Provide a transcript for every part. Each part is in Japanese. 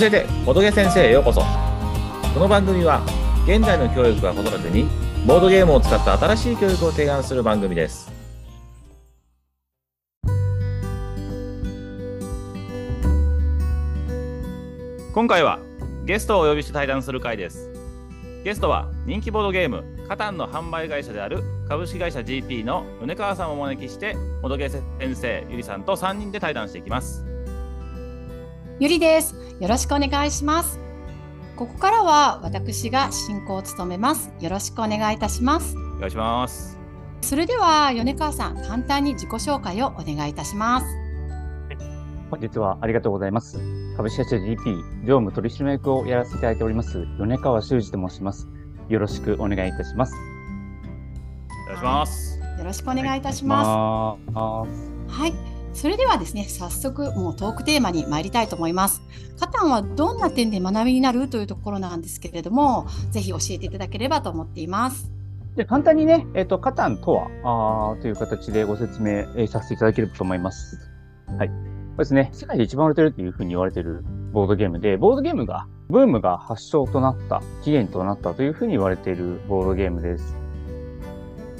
教えてボドゲ先生へようこそ。この番組は現在の教育は子育てにボードゲームを使った新しい教育を提案する番組です。今回はゲストをお呼びして対談する回です。ゲストは人気ボードゲームカタンの販売会社である株式会社 GP の米川さんをお招きしてボドゲ先生ゆりさんと3人で対談していきます。ゆりです。よろしくお願いします。ここからは私が進行を務めます。よろしくお願いいたします。お願いします。それでは米川さん簡単に自己紹介をお願いいたします。本日はありがとうございます。株式会社 GP 業務取締役をやらせていただいております米川修司と申します。よろしくお願いいたします。お願いします。よろしくお願いいたします。ははいそれではですね早速もうトークテーマに参りたいと思いますカタンはどんな点で学びになるというところなんですけれどもぜひ教えていただければと思っていますで簡単にね、えっ、と、カタンとはあという形でご説明、えーさせていただければと思います。はい。そうですね、世界で一番売れてるというふうに言われているボードゲームで、ボードゲームが、ブームが発祥となった、起源となったというふうに言われているボードゲームです。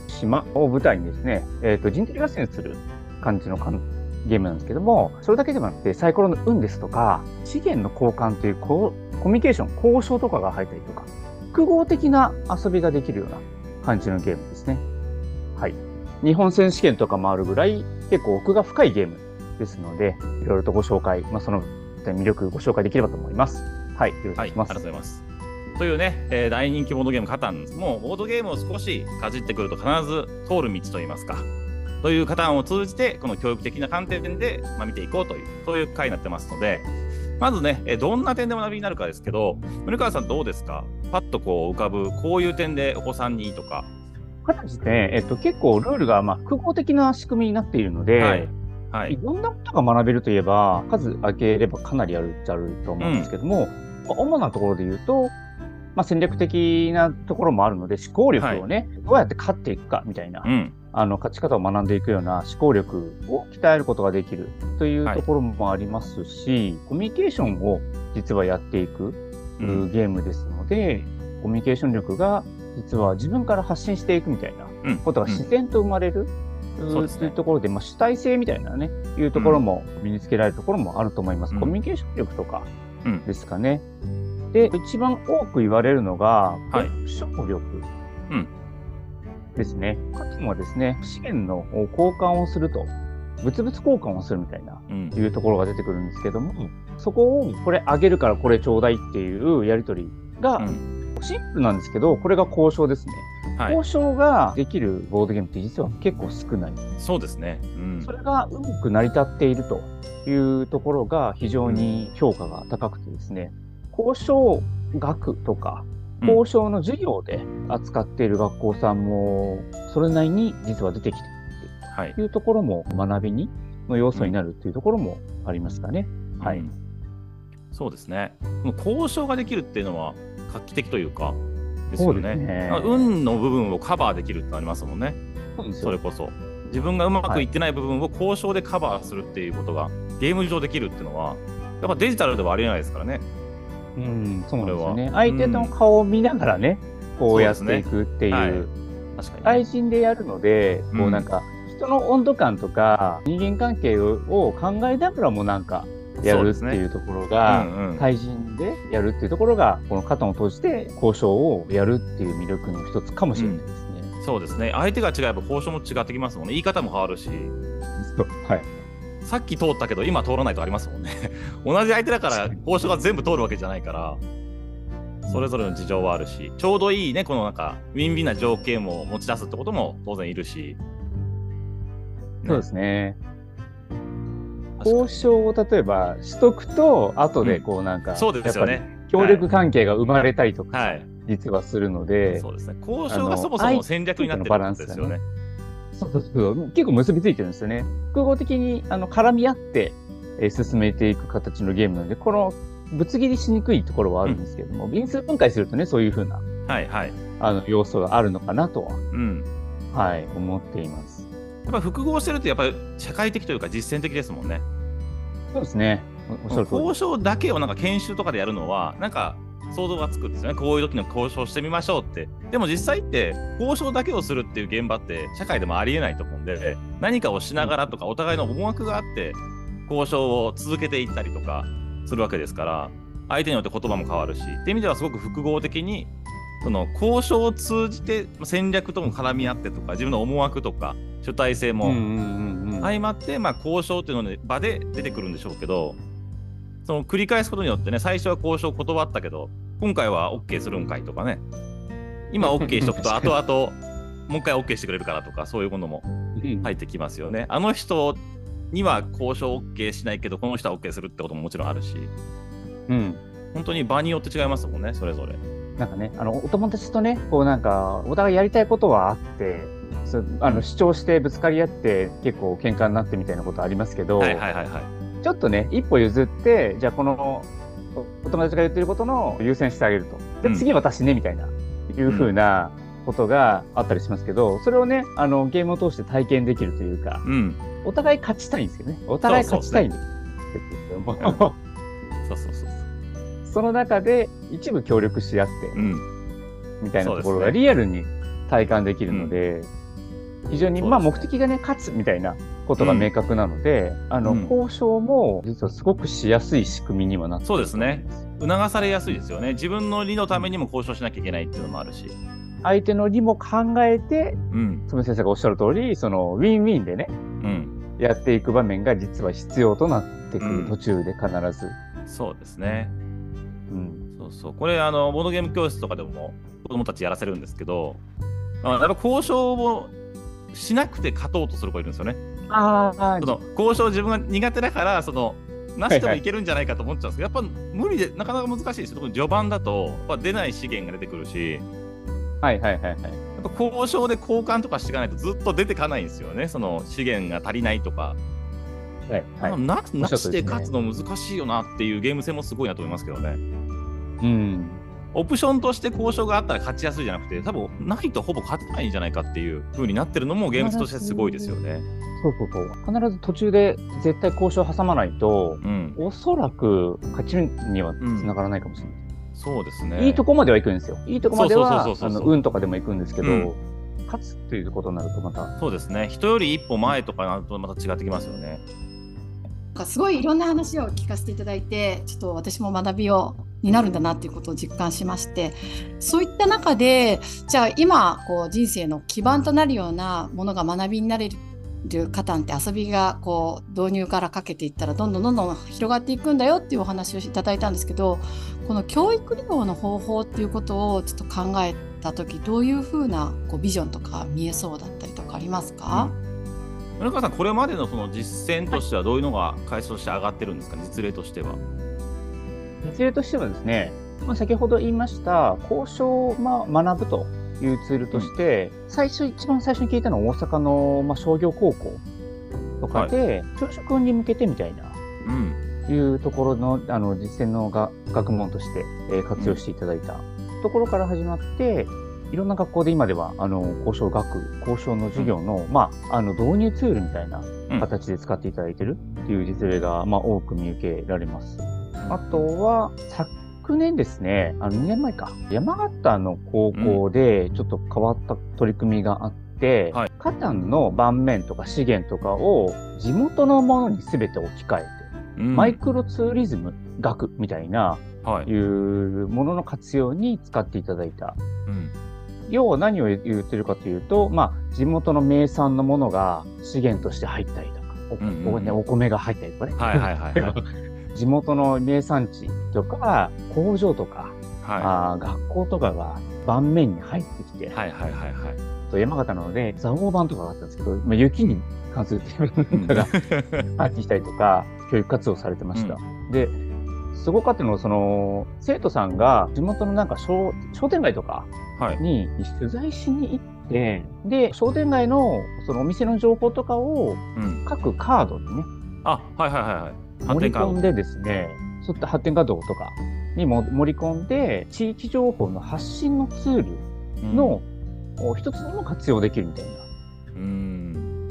島を舞台にですね、えっ、と、人的合戦する感じのゲームなんですけども、それだけではなくて、サイコロの運ですとか、資源の交換というこうコミュニケーション、交渉とかが入ったりとか、複合的な遊びができるような感じのゲームですね。はい。日本選手権とかもあるぐらい結構奥が深いゲームですので、いろいろとご紹介、まあ、その魅力ご紹介できればと思います。はい。よろしくおはい、あり願いします。がとうございます。というね、えー大人気ボードゲームカタンもうボードゲームを少しかじってくると必ず通る道といいますか、というカタンを通じて、この教育的な観点で、まあ、見ていこうという、そういう回になってますので、まずね、えーどんな点で学びになるかですけど、宗川さんどうですか？パッとこう浮かぶ、こういう点でお子さんにいいとか。形で、えっと、結構ルールがまあ複合的な仕組みになっているので、はい。はいい。ろんなことが学べるといえば、数上げればかなりあるっちゃあると思うんですけども、まあ主なところで言うと、まあ、戦略的なところもあるので、思考力をね、どうやって勝っていくかみたいな、うん。あの勝ち方を学んでいくような思考力を鍛えることができるというはい。ところもありますし、コミュニケーションを実はやっていく、うん。ゲームですので、コミュニケーション力が実は自分から発信していくみたいなうん。ことが自然と生まれる、そうですね。というところで、まあ、主体性みたいなね、いうところも身につけられるところもあると思います。うん。コミュニケーション力とかうん。ですかね。で、一番多く言われるのが、はい。読書力。うんですね。かつもですね、資源の交換をすると、物々交換をするみたいな、うん。いうところが出てくるんですけども、そこをこれあげるからこれちょうだいっていうやりとりが、うんシンプルなんですけど、これが交渉ですね。はい。交渉ができるボードゲームって実は結構少ない。そうですね。うんそ。れがうまく成り立っているというところが非常に評価が高くてですね、交渉学とか、うん交渉の授業で扱っている学校さんも、それなりに実は出てきているはい。というところも学びにの要素になるというところもありますかね。はいうんそうですね。もう交渉ができるっていうのは画期的というか、ですよそうね。ですねあ運の部分をカバーできるってありますもんね。それこそ。自分がうまくいってない部分を交渉でカバーするっていうことがゲーム上できるっていうのは、やっぱデジタルではありえないですからね。うん、そうです。ね相手の顔を見ながらね、こうやっていくっていう。はい確かに、対ね。人でやるので、こううんなんか、人の温度感とか、人間関係を考えながらもなんか、やるっていうところうが、んうん対人でやるっていうところが、この肩を通して交渉をやるっていう魅力の一つかもしれないですね。そうですね。相手が違えば交渉も違ってきますもんね。言い方も変わるし、はい。さっき通ったけど今通らないとありますもんね。同じ相手だから交渉が全部通るわけじゃないから、それぞれの事情はあるし、ちょうどいいね、このなんか、ウィンウィンな条件を持ち出すってことも当然いるし。そうですね。交渉を例えばしとくと、後でこうなんか、そうですよね。り協力関係が生まれたりとか、はい。実はするので、そうですね。交渉がそもそも戦略になってるんですよね。そうそうそう結構結びついてるんですよね。複合的にあの絡み合って、えー進めていく形のゲームなので、このぶつ切りしにくいところはあるんですけども、因数分解するとね、そういうふうなはいはい。あの要素があるのかなとは、うん。はい、思っています。やっぱ複合してるとやっぱり社会的というか実践的ですもんね。そうですね。交渉だけをなんか研修とかでやるのはなんか想像がつくんですよねこういう時の交渉してみましょうってでも実際って交渉だけをするっていう現場って社会でもありえないと思うんで何かをしながらとかお互いの思惑があって交渉を続けていったりとかするわけですから相手によって言葉も変わるしっていう意味ではすごく複合的にその交渉を通じて戦略とも絡み合ってとか自分の思惑とか主体性も相まって、まあ、交渉っていうので場で出てくるんでしょうけどその繰り返すことによってね最初は交渉断ったけど今回は OK するんかいとかね。今 OK しとくと 後々もう一回 OK してくれるからとかそういうものもうん。入ってきますよね。あの人には交渉 OK しないけどこの人は OK するってことももちろんあるしうん本当に場によって違いますもんねそれぞれ。なんかね、あの、お友達とね、こうなんか、お互いやりたいことはあって、そうあの主張してぶつかり合って結構喧嘩になってみたいなことありますけど、はいはいはいはい。ちょっとね、一歩譲って、じゃあこのおお友達が言ってることの優先してあげると。で、うん次私ね、みたいな、いうふうなことがあったりしますけど、それをね、あの、ゲームを通して体験できるというか、うん。お互い勝ちたいんですよね。お互い勝ちたいんですけども、そうそうそうその中で一部協力し合って、うん。みたいなところがリアルに体感できるので、非常に、ねまあ目的がね、勝つみたいなことが明確なので、あの、うん交渉も実はすごくしやすい仕組みにはなってるそうですね。促されやすいですよね。自分の利のためにも交渉しなきゃいけないっていうのもあるし。相手の利も考えて、うん。つむ先生がおっしゃる通り、その、ウィンウィンでね、うん。やっていく場面が実は必要となってくうんる途中で必ず。そうですね。うん。そうそう。これ、あの、ボードゲーム教室とかでも子供たちやらせるんですけど、あやっぱ交渉をしなくて勝とうとする子いるんですよね。ああそ、の交渉自分が苦手だから、その、なしでもいけるんじゃないかと思っちゃうんですけど、やっぱ無理で、なかなか難しいですよ。特に序盤だと、やっぱ出ない資源が出てくるし、はいはいはいはい。やっぱ交渉で交換とかしていかないとずっと出てかないんですよね。その資源が足りないとか。はいはい。ななしで勝つの難しいよなっていうゲーム性もすごいなと思いますけどね。うん。オプションとして交渉があったら勝ちやすいじゃなくて、多分ないとほぼ勝てないんじゃないかっていう風になってるのもゲームとしてすごいですよね。そうそうそう。必ず途中で絶対交渉挟まないと、うん。おそらく勝ちにはつながらないかもしれない。そうですね。いいとこまでは行くんですよ。いいとこまでは、そうそうそうそうそうあの、運とかでも行くんですけど、うん勝つっていうことになるとまた、そうですね。人より一歩前とかなるとまた違ってきますよね。なんかすごいいろんな話を聞かせていただいてちょっと私も学びをになるんだなっていうことを実感しましてそういった中でじゃあ今こう人生の基盤となるようなものが学びになれる方って遊びがこう導入からかけていったらどんどんどんどん広がっていくんだよっていうお話をいただいたんですけどこの教育利用の方法っていうことをちょっと考えた時どういうふうなこうビジョンとか見えそうだったりとかありますか、村川さん、これまでのその実践としてはどういうのが回数として上がってるんですか、実例としては。実例としてはですね、まあ、先ほど言いました、交渉をまあ学ぶというツールとして、最初、一番最初に聞いたのは大阪のまあ商業高校とかで、朝食に向けてみたいな、うん。いうところのあの実践のが学問として、えー活用していただいたところから始まって、いろんな学校で今ではあの交渉学、交渉の授業の,、まあ、あの導入ツールみたいなうん形で使っていただいてるっていう実例が、まあ、多く見受けられます。あとは、昨年ですね、あの2年前か、山形の高校でちょっと変わった取り組みがあって、はいカタンの盤面とか資源とかを地元のものに全て置き換えて、うんマイクロツーリズム学みたいな、はい。いうものの活用に使っていただいた。うん要は何を言ってるかというと、まあ、地元の名産のものが資源として入ったりとか、おうんうんね、お米が入ったりとかね。はいはいはいはい。地元の名産地とか、工場とか、はあー学校とかが盤面に入ってきて、いはいはいはいはい。と山形なので、蔵王版とかがあったんですけど、まあ、雪に関するテーマが入ってきたりとか、教育活動されてました。で、すごかったのは、その、生徒さんが地元のなんか商商店街とかはい。に取材しに行って、で、商店街のそのお店の情報とかをうん。各カードにね、あ、はいはいはいはい。発盛り。込んでですね、そういった発展カードとかにも盛り込んで、地域情報の発信のツールの、お一つにも活用できるみたいな。うん。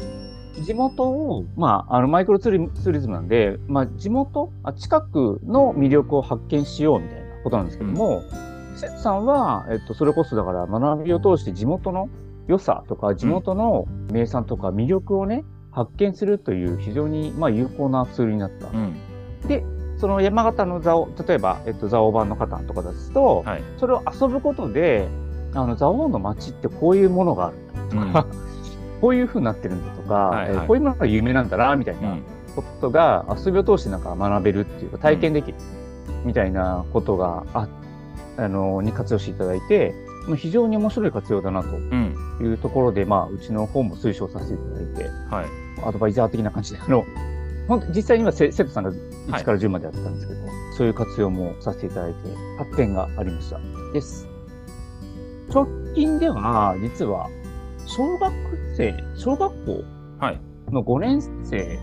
実地元を、まあ、あの、マイクロツーリツーリズムなんで、まあ、地元、あ近くの魅力を発見しようみたいなことなんですけども、セツさんは、えっと、それこそだから学びを通して地元の良さとか、地元の名産とか魅力をね、発見するという非常に、まあ、有効なツールになった。うん。で、その山形の蔵王、例えば、えっと、蔵王版の方とかですと、はい。それを遊ぶことで、あの、蔵王の街ってこういうものがあるうん。とか、こういう風になってるんだとか、はいはいえーこういうものが有名なんだな、みたいうなんことが遊びを通してなんか学べるっていうか体験できるみたいなことがあ、あの、に活用していただいて、まあ非常に面白い活用だなとうん。いうところで、まあ、うちの方も推奨させていただいて、はい。アドバイザー的な感じで、あの、本当実際にはせ生徒さんが1から10までやってたんですけど、そういう活用もさせていただいて、発展がありました。です。直近では、実は、小学生、小学校はい。の5年生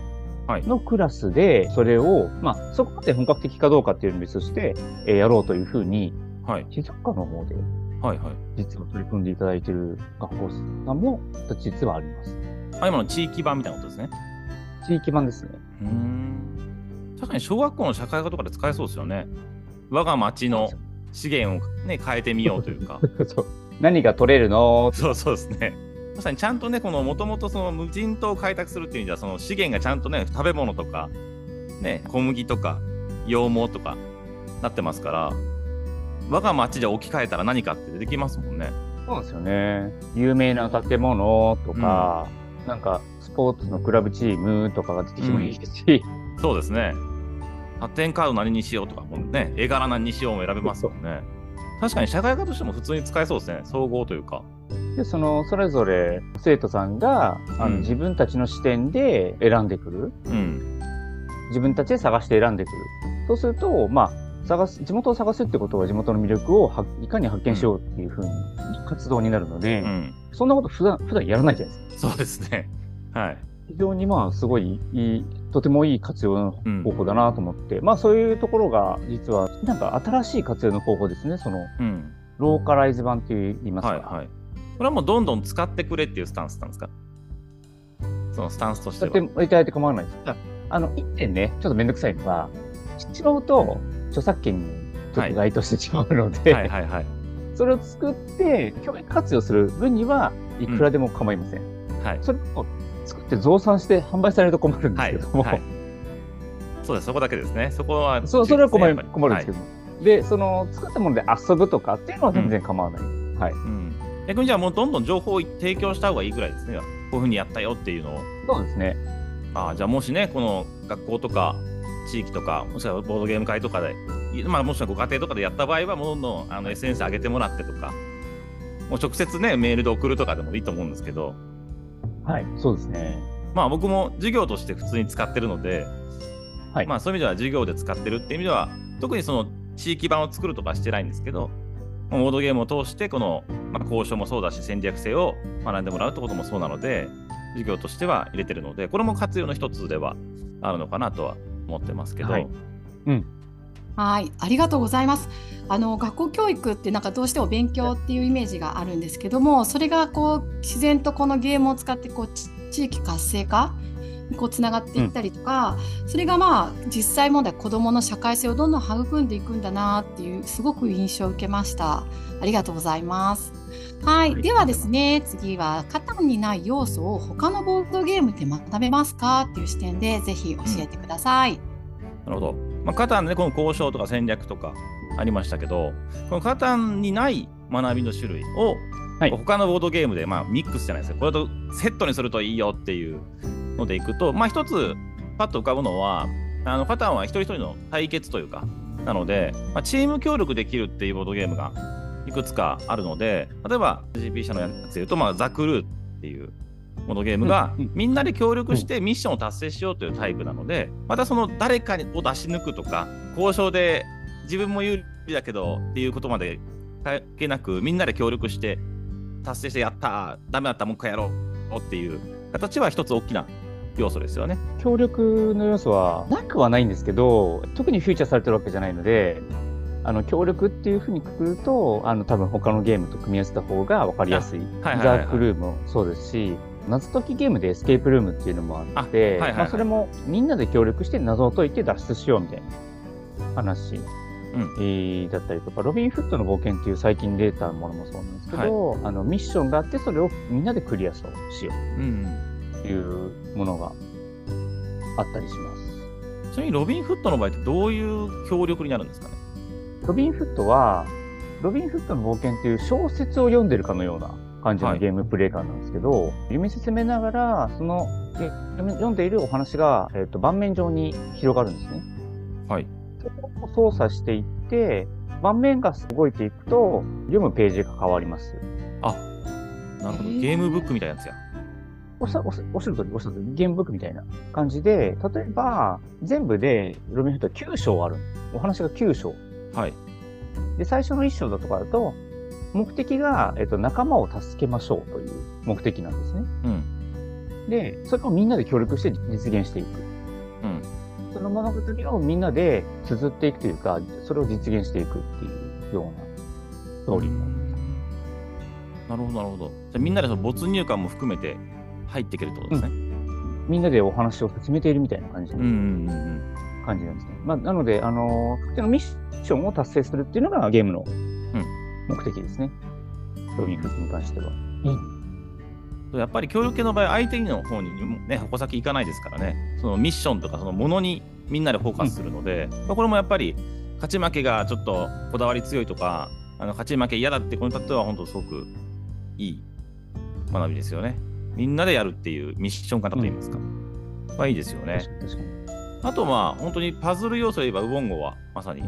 はいのクラスで、それを、まあ、そこまで本格的かどうかっていうのを別として、えーやろうというふうに、はい。静岡の方で、はい。はい。実は取り組んでいただいている学校さんも、実はあります。あ、今の地域版みたいなことですね。地域版ですね。うーん。確かに小学校の社会科とかで使えそうですよね。我が町の資源をね、変えてみようというか。そう何が取れるの？そうそうですね。まさにちゃんとね、このもともとその無人島を開拓するっていう意味では、その資源がちゃんとね、食べ物とか、ね、小麦とか、羊毛とかなってますから、我が町で置き換えたら何かってできますもんね。そうですよね。有名な建物とか、なんかスポーツのクラブチームとかが出てきてもいいですし、そうですね。発展カード何にしようとかもね、絵柄何にしようも選べますもんね。確かに社会科としても普通に使えそうですね。総合というか。で、その、それぞれ生徒さんが、あの、うん自分たちの視点で選んでくる。うん。自分たちで探して選んでくる。そうすると、まあ、探す、地元を探すってことは地元の魅力をはいかに発見しようっていうふうに活動になるので、うん。そんなこと普段、普段やらないじゃないですか。そうですね。はい。非常にまあ、すごいいい、とてもいい活用のうん方法だなと思って、まあそういうところが実は、なんか新しい活用の方法ですね。その、うん。ローカライズ版って言いますか。はいはい。これはもうどんどん使ってくれっていうスタンスなんですか？そのスタンスとして使は。っていただいて構わないです。あの、一点ね、ちょっとめんどくさいのが、知うと、著作権にちょっと該当してしまうので、はいはいはい。それを作って、教育活用する分にはいくらでも構いません。はい。それを作って増産して販売されると困るんではい。すけども、はい。そうです。そこだけですね。そこは、そうそれは困る困るんですけども、で、その作ったもので遊ぶとかっていうのは全然構わない。はい。うん。逆にじゃあもうどんどん情報を提供した方がいいぐらいですね。こういうふうにやったよっていうのを。そうですね。ああ、じゃあもしね、この学校とか地域とか、もしくはボードゲーム会とかで、いまあ、もしくはご家庭とかでやった場合は、もうどんどんあの SNS 上げてもらってとか、もう直接ね、メールで送るとかでもいいと思うんですけど、はい。そうですね。まあ僕も授業として普通に使ってるので、はいまあそういう意味では授業で使ってるっていう意味では、特にその地域版を作るとかしてないんですけど、ボードゲームを通して、この、まあ、交渉もそうだし、戦略性を学んでもらうってこともそうなので、授業としては入れてるので、これも活用の一つではあるのかなとは思ってますけど、はい。はい、ありがとうございます。あの学校教育ってなんかどうしても勉強っていうイメージがあるんですけども、それがこう自然とこのゲームを使ってこうち地域活性化にこうつながっていったりとか、それがまあ実際問題子どもの社会性をどんどん育んでいくんだなっていうすごく印象を受けました。ありがとうございます。はい、はいではですね次はカタンにない要素を他のボードゲームで学べますかっていう視点でぜひ教えてください。なるほど。まあ、カタンで、ね、この交渉とか戦略とかありましたけど、このカタンにない学びの種類を、はい他のボードゲームでまあミックスじゃないですか。これとセットにするといいよっていうのでいくと、まあ一つパッと浮かぶのは、あのカタンは一人一人の対決というか、なので、まあ、チーム協力できるっていうボードゲームがいくつかあるので、例えば GP 社のやつで言うと、まあ、ザ・クルーっていうボードゲームが、みんなで協力してミッションを達成しようというタイプなので、またその誰かを出し抜くとか、交渉で自分も有利だけどっていうことまで関係なく、みんなで協力して達成してやったー、ダメだったらもう一回やろうっていう形は一つ大きな要素ですよね。協力の要素はなくはないんですけど、特にフューチャーされてるわけじゃないので、あの、協力っていうふうにくくると、あの、多分他のゲームと組み合わせた方が分かりやすい。はい。はいはいはいザ・クルーもそうですし、謎解きゲームでエスケープルームっていうのもあって、まあ、それもみんなで協力して謎を解いて脱出しようみたいな話、ん。えーだったりとか、ロビン・フットの冒険っていう最近出たものもそうなんですけど、あのミッションがあって、それをみんなでクリアしよう。うんいうものがあったりします。ちなみにロビン・フットの場合ってどういう協力になるんですかね？ロビン・フットは、ロビン・フットの冒険っていう小説を読んでるかのような感じはいのゲームプレイ感なんですけど、読み進めながら、そのえ読んでいるお話が、えっと盤面上に広がるんですね。はい。そこを操作していって、盤面が動いていくと、読むページが変わります。あなるほど。ゲームブックみたいなやつや。おっしゃる通り、おっしゃる通り、ゲームブックみたいな感じで、例えば、全部で、ロビンフットは9章ある。お話が9章。はい。で、最初の1章だとかだと、目的が、えっと、仲間を助けましょうという目的なんですね。うん。で、それをみんなで協力して実現していく。うん。その物語をみんなで綴っていくというか、それを実現していくっていうようなストーリーになります。なるほど、なるほど。じゃあみんなでその没入感も含めて入っていけるってことですね。みんなでお話を進めているみたいな感じのうんうんうんうん。感じなんですね。まあ、なので、あのー特定のミッションを達成するっていうのがゲームの目的ですね。ロビンフットに関しては。やっぱり協力系の場合、相手の方にね、矛先行かないですからね、そのミッションとかそのものにみんなでフォーカスするので、まあこれもやっぱり勝ち負けがちょっとこだわり強いとか、あの勝ち負け嫌だって子にとっては本当すごくいい学びですよね。みんなでやるっていうミッション型といいますか。まあいいですよね。あとまあ本当にパズル要素で言えばウボンゴはまさに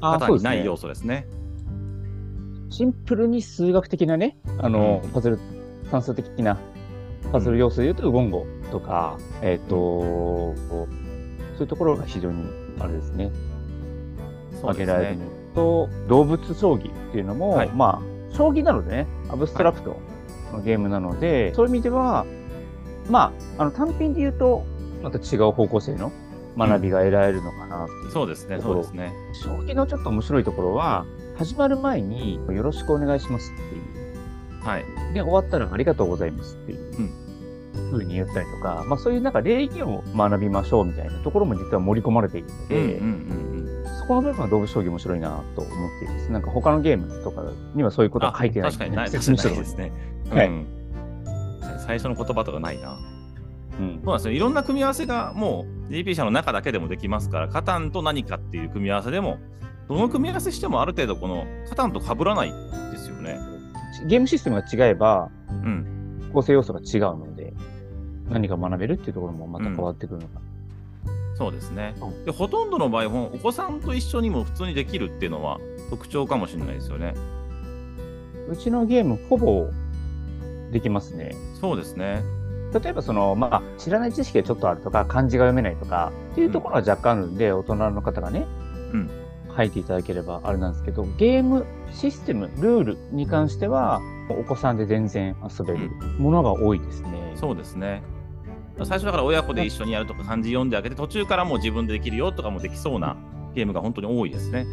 あ型にない要素ですね。シンプルに数学的なね、あの、うんパズル、算数的なパズル要素で言うと、ウゴンゴとか、えっ、と、そういうところが非常に、あれですね、挙げられるね。のと、動物将棋っていうのも、はいまあ、将棋なのでね、アブストラクトのゲームなので、そういう意味では、まあ、あの、単品で言うと、また違う方向性の学びが得られるのかなっていう。そうですね、そうですね。将棋のちょっと面白いところは、始まる前に、よろしくお願いしますっていう。はい。で、終わったらありがとうございますっていう風に言ったりとか、まあそういうなんか礼儀を学びましょうみたいなところも実は盛り込まれているので、うんうんうんそこの部分は動物将棋面白いなと思っています。なんか他のゲームとかにはそういうことは書いてない確かにないですね。はいうん最初の言葉とかないな。うんそうなんですよ。いろんな組み合わせがもう GP 社の中だけでもできますから、カタンと何かっていう組み合わせでも、どの組み合わせしてもある程度このカタンと被らないですよね。ゲームシステムが違えばうん。構成要素が違うので、何か学べるっていうところもまた変わってくるのかそうですねう。で、ほとんどの場合、お子さんと一緒にも普通にできるっていうのは特徴かもしれないですよね。な。うちのゲームほぼできますね。そうですね。例えばその、まあ、知らない知識がちょっとあるとか、漢字が読めないとか、っていうところは若干あるんで、大人の方がね、うん書いていただければあれなんですけど、ゲームシステム、ルールに関しては、お子さんで全然遊べるものが多いですね。そうですね。最初だから親子で一緒にやるとか漢字読んであげて、途中からもう自分でできるよとかもできそうなゲームが本当に多いですね。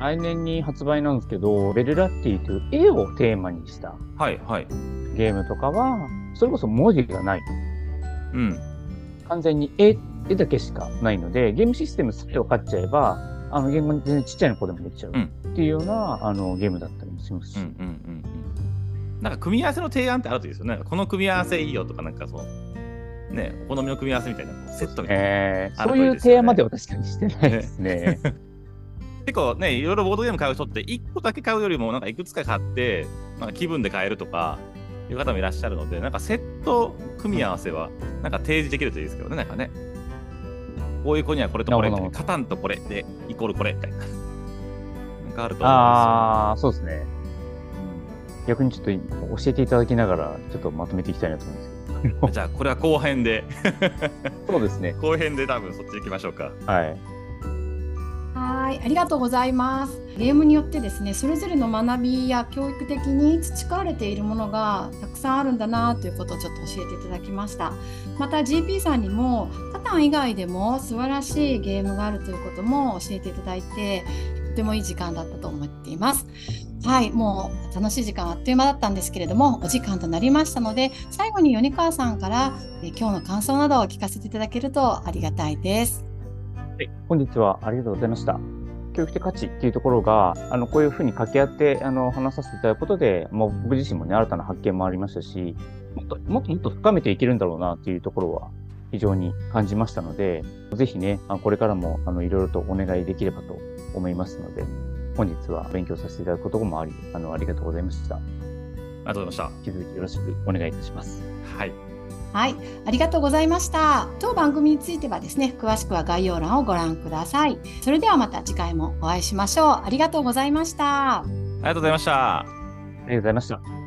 来年に発売なんですけど、ベルラッティという絵をテーマにしたはいはい。ゲームとかは、それこそ文字がない。うん。完全に絵、絵だけしかないので、ゲームシステムさえ分かっちゃえば、あのゲーム全然ちっちゃい子でもできちゃううんっていうような、あのゲームだったりもしますし。うんうんうんうん。なんか組み合わせの提案ってあるといいですよね。なんかこの組み合わせいいよとか、なんかそう、ね、お好みの組み合わせみたいなセットみたいな。えーあるそういうといいですよね提案までは確かにしてないですね。結構ね、いろいろボードゲーム買う人って、1個だけ買うよりも、なんかいくつか買って、なんか気分で買えるとか、いう方もいらっしゃるので、なんかセット組み合わせは、なんか提示できるといいですけどね、なんかね。こういう子にはこれとこれカタンとこれで、イコールこれみたいな。なんかあると思うんですよ。ああ、そうですね。逆にちょっと教えていただきながら、ちょっとまとめていきたいなと思うんですけど。じゃあ、これは後編で、そうですね。後編で多分そっち行きましょうか。はい。はい、ありがとうございます。ゲームによってですね、それぞれの学びや教育的に培われているものがたくさんあるんだなということをちょっと教えていただきました。また GP さんにもカタン以外でも素晴らしいゲームがあるということも教えていただいて、とてもいい時間だったと思っています。はい、もう楽しい時間あっという間だったんですけれども、お時間となりましたので、最後に米川さんからえ今日の感想などを聞かせていただけるとありがたいです。はい、本日はありがとうございました。教育的価値っていうところが、あの、こういうふうに掛け合って、あの、話させていただくことで、もう僕自身もね、新たな発見もありましたし、もっと、もっともっと深めていけるんだろうなっていうところは、非常に感じましたので、ぜひね、あこれからも、あの、いろいろとお願いできればと思いますので、本日は勉強させていただくこともあり、あの、ありがとうございました。ありがとうございまし引き続きよろしくお願いいたします。た。はい。はい、ありがとうございました。当番組についてはですね、詳しくは概要欄をご覧ください。それではまた次回もお会いしましょう。ありがとうございました。ありがとうございました。ありがとうございました。